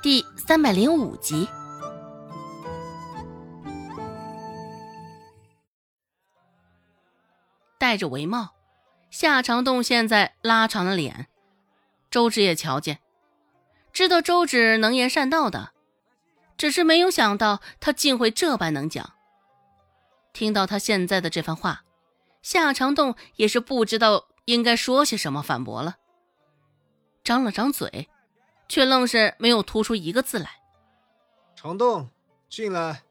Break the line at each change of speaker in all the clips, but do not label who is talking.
第三百零五集。戴着围帽，夏长栋现在拉长了脸。周芷也瞧见，知道周芷能言善道的，只是没有想到他竟会这般能讲。听到他现在的这番话，夏长栋也是不知道应该说些什么反驳了，张了张嘴。却愣是没有吐出一个字来。
长栋，进来。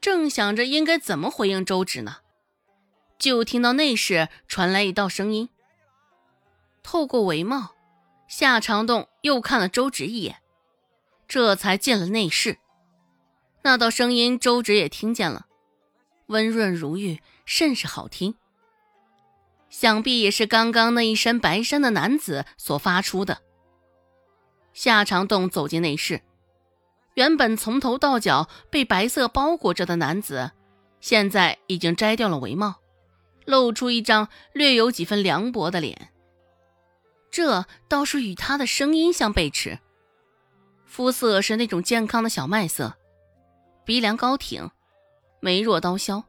正想着应该怎么回应周芷呢，就听到内室传来一道声音。透过帷帽，夏长栋又看了周芷一眼，这才进了内室。那道声音，周芷也听见了，温润如玉，甚是好听。想必也是刚刚那一身白衫的男子所发出的。夏长栋走进内室，原本从头到脚被白色包裹着的男子，现在已经摘掉了围帽，露出一张略有几分凉薄的脸。这倒是与他的声音相背驰。肤色是那种健康的小麦色，鼻梁高挺，眉若刀削，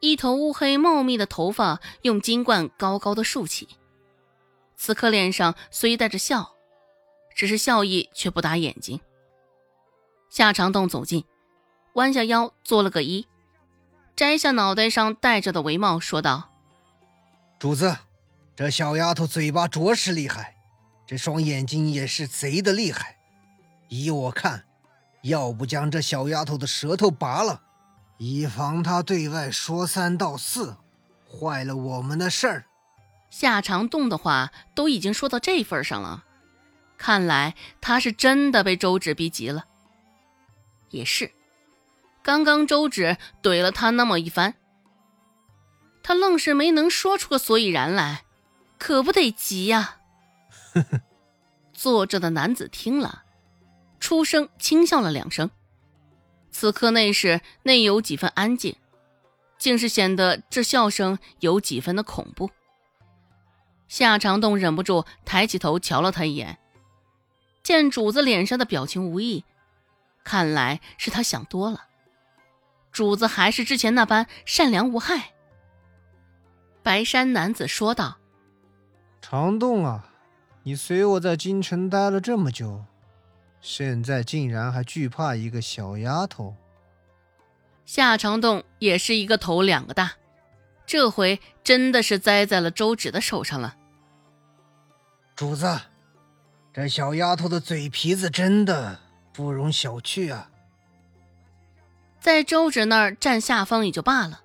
一头乌黑茂密的头发用金冠高高的竖起。此刻脸上虽带着笑。只是笑意却不打眼睛。夏长栋走近，弯下腰做了个揖，摘下脑袋上戴着的围帽，说道：“
主子，这小丫头嘴巴着实厉害，这双眼睛也是贼的厉害。依我看，要不将这小丫头的舌头拔了，以防她对外说三道四，坏了我们的事儿。”
夏长栋的话都已经说到这份上了。看来他是真的被周芷逼急了。也是，刚刚周芷怼了他那么一番，他愣是没能说出个所以然来，可不得急呀。坐着的男子听了，出声轻笑了两声。此刻内室内有几分安静，竟是显得这笑声有几分的恐怖。夏长栋忍不住抬起头瞧了他一眼。见主子脸上的表情无异，看来是他想多了。主子还是之前那般善良无害。白衫男子说道：“
长栋啊，你随我在京城待了这么久，现在竟然还惧怕一个小丫头？”
夏长栋也是一个头两个大，这回真的是栽在了周芷的手上了。
主子。这小丫头的嘴皮子真的不容小觑啊！
在周芷那儿占下风也就罢了，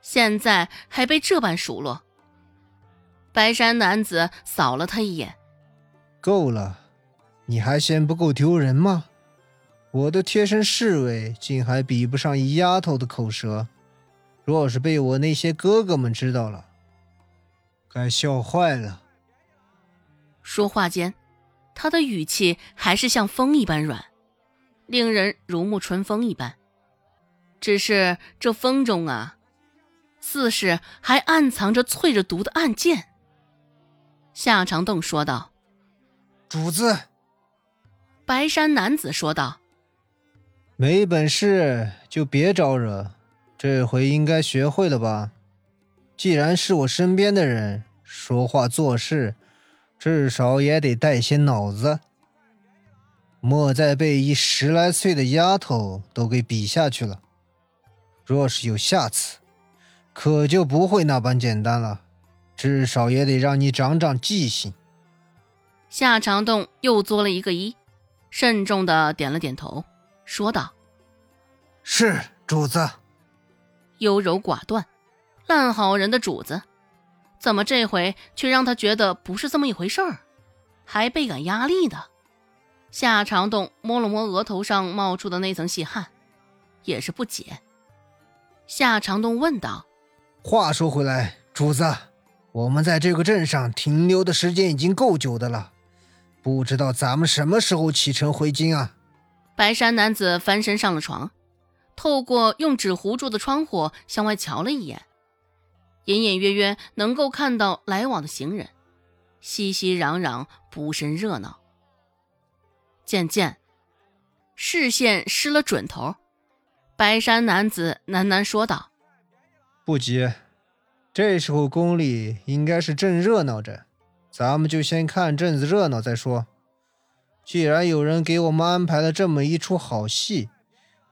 现在还被这般数落。白衫男子扫了他一眼：“
够了，你还嫌不够丢人吗？我的贴身侍卫竟还比不上一丫头的口舌，若是被我那些哥哥们知道了，该笑坏了。”
说话间。他的语气还是像风一般软，令人如沐春风一般。只是这风中啊，似是还暗藏着淬着毒的暗箭。夏长栋说道：“
主子。”
白衫男子说道：“
没本事就别招惹，这回应该学会了吧？既然是我身边的人，说话做事。”至少也得带些脑子，莫再被一十来岁的丫头都给比下去了。若是有下次，可就不会那般简单了。至少也得让你长长记性。
夏长栋又作了一个揖，慎重的点了点头，说道：“
是主子。”
优柔寡断，烂好人的主子。怎么这回却让他觉得不是这么一回事儿，还倍感压力的？夏长栋摸了摸额头上冒出的那层细汗，也是不解。夏长栋问道：“
话说回来，主子，我们在这个镇上停留的时间已经够久的了，不知道咱们什么时候启程回京啊？”
白衫男子翻身上了床，透过用纸糊住的窗户向外瞧了一眼。隐隐约约能够看到来往的行人，熙熙攘攘，不甚热闹。渐渐，视线失了准头。白衫男子喃喃说道：“
不急，这时候宫里应该是正热闹着，咱们就先看阵子热闹再说。既然有人给我们安排了这么一出好戏，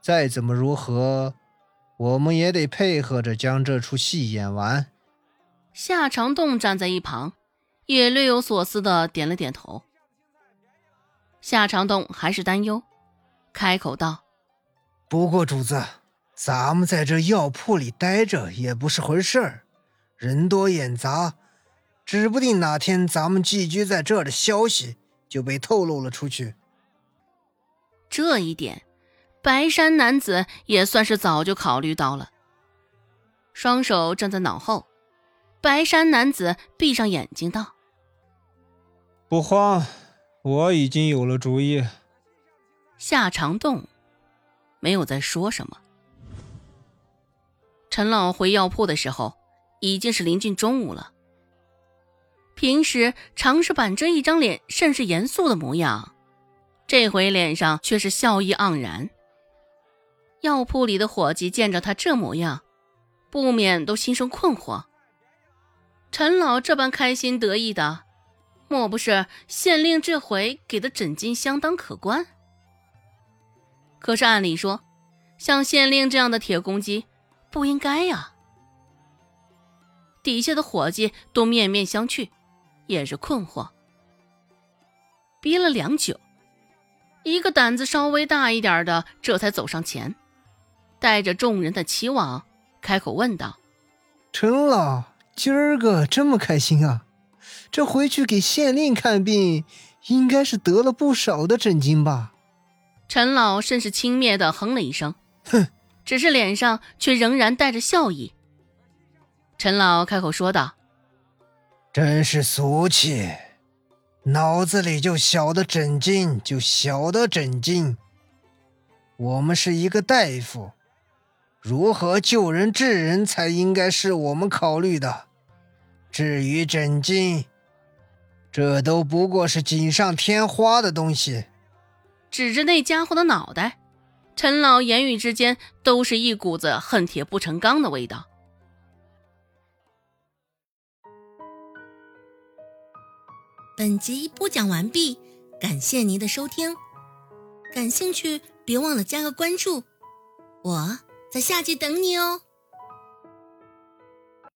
再怎么如何，我们也得配合着将这出戏演完。”
夏长栋站在一旁，也略有所思的点了点头。夏长栋还是担忧，开口道。
不过主子，咱们在这药铺里待着也不是回事儿，人多眼杂，指不定哪天咱们寄居在这儿的消息就被透露了出去。
这一点，白衫男子也算是早就考虑到了。双手站在脑后，白衫男子闭上眼睛道：“
不慌，我已经有了主意。”
夏长栋。没有再说什么。陈老回药铺的时候，已经是临近中午了。平时常是板着一张脸，甚是严肃的模样，这回脸上却是笑意盎然。药铺里的伙计见着他这模样，不免都心生困惑。陈老这般开心得意的，莫不是县令这回给的诊金相当可观？可是按理说，像县令这样的铁公鸡，不应该呀。底下的伙计都面面相觑，也是困惑。憋了良久，一个胆子稍微大一点的这才走上前，带着众人的期望，开口问道：“
陈老，今儿个这么开心啊？这回去给县令看病，应该是得了不少的诊金吧？”
陈老甚是轻蔑的哼了一声，
哼，
只是脸上却仍然带着笑意。陈老开口说道：“
真是俗气，脑子里就晓得诊金，就晓得诊金。我们是一个大夫，如何救人治人才应该是我们考虑的。至于枕巾，这都不过是锦上添花的东西。”
指着那家伙的脑袋，陈老言语之间都是一股子恨铁不成钢的味道。
本集播讲完毕，感谢您的收听。感兴趣，别忘了加个关注，我在下集等你哦。